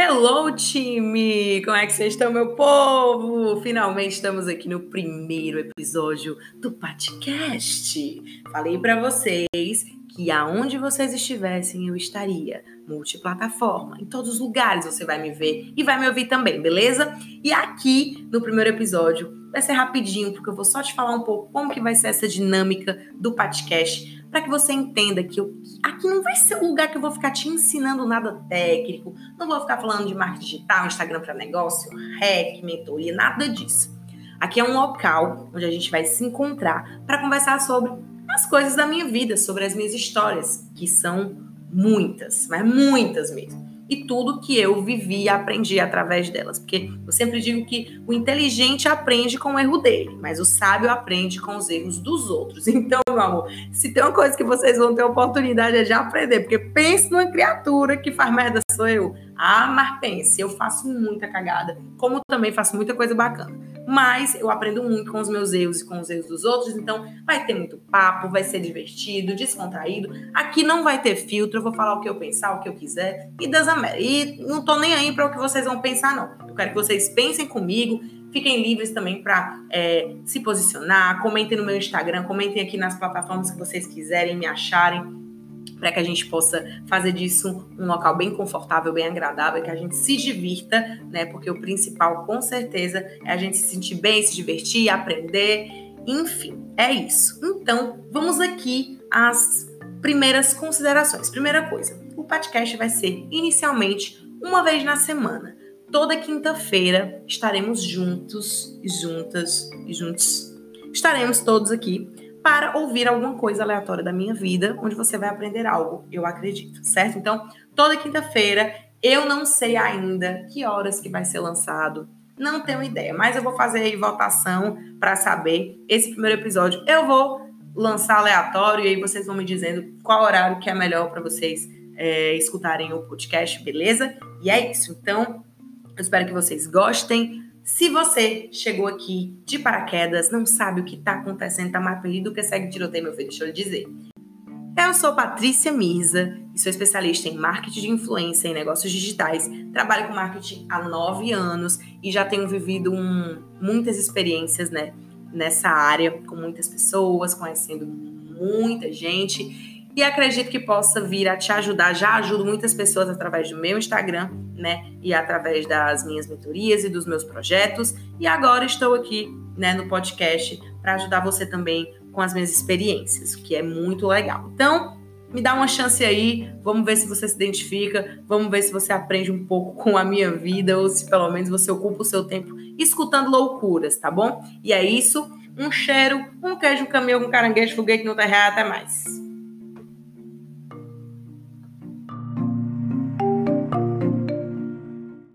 Hello, time! Como é que vocês estão, meu povo? Finalmente estamos aqui no primeiro episódio do podcast. Falei para vocês que aonde vocês estivessem eu estaria, multiplataforma, em todos os lugares você vai me ver e vai me ouvir também, beleza? E aqui no primeiro episódio vai ser rapidinho, porque eu vou só te falar um pouco como que vai ser essa dinâmica do podcast para que você entenda que eu, aqui não vai ser um lugar que eu vou ficar te ensinando nada técnico, não vou ficar falando de marketing digital, Instagram para negócio, hack, mentoria, nada disso. Aqui é um local onde a gente vai se encontrar para conversar sobre as coisas da minha vida, sobre as minhas histórias, que são muitas, mas muitas mesmo e tudo que eu vivi e aprendi através delas. Porque eu sempre digo que o inteligente aprende com o erro dele, mas o sábio aprende com os erros dos outros. Então, meu amor, se tem uma coisa que vocês vão ter oportunidade é de aprender, porque pense numa criatura que faz merda sou eu. Ah, mas pense, eu faço muita cagada, como também faço muita coisa bacana mas eu aprendo muito com os meus erros e com os erros dos outros, então vai ter muito papo, vai ser divertido, descontraído. Aqui não vai ter filtro, eu vou falar o que eu pensar, o que eu quiser, e das E não tô nem aí para o que vocês vão pensar, não. Eu quero que vocês pensem comigo, fiquem livres também para é, se posicionar, comentem no meu Instagram, comentem aqui nas plataformas que vocês quiserem me acharem para que a gente possa fazer disso um local bem confortável, bem agradável, que a gente se divirta, né? Porque o principal, com certeza, é a gente se sentir bem, se divertir, aprender, enfim, é isso. Então, vamos aqui às primeiras considerações. Primeira coisa, o podcast vai ser inicialmente uma vez na semana. Toda quinta-feira estaremos juntos e juntas e juntos. Estaremos todos aqui para ouvir alguma coisa aleatória da minha vida, onde você vai aprender algo, eu acredito, certo? Então, toda quinta-feira, eu não sei ainda que horas que vai ser lançado, não tenho ideia, mas eu vou fazer aí votação para saber. Esse primeiro episódio eu vou lançar aleatório e aí vocês vão me dizendo qual horário que é melhor para vocês é, escutarem o podcast, beleza? E é isso. Então, eu espero que vocês gostem. Se você chegou aqui de paraquedas, não sabe o que está acontecendo, tá mais perdido que segue tiroteio, meu filho, deixa eu lhe dizer. Eu sou Patrícia Mirza e sou especialista em marketing de influência e negócios digitais. Trabalho com marketing há nove anos e já tenho vivido um, muitas experiências né, nessa área, com muitas pessoas, conhecendo muita gente e acredito que possa vir a te ajudar. Já ajudo muitas pessoas através do meu Instagram, né? E através das minhas mentorias e dos meus projetos. E agora estou aqui, né, no podcast para ajudar você também com as minhas experiências, o que é muito legal. Então, me dá uma chance aí, vamos ver se você se identifica, vamos ver se você aprende um pouco com a minha vida ou se pelo menos você ocupa o seu tempo escutando loucuras, tá bom? E é isso. Um cheiro, um queijo, um caminhão, um caranguejo, foguete no terra, até mais.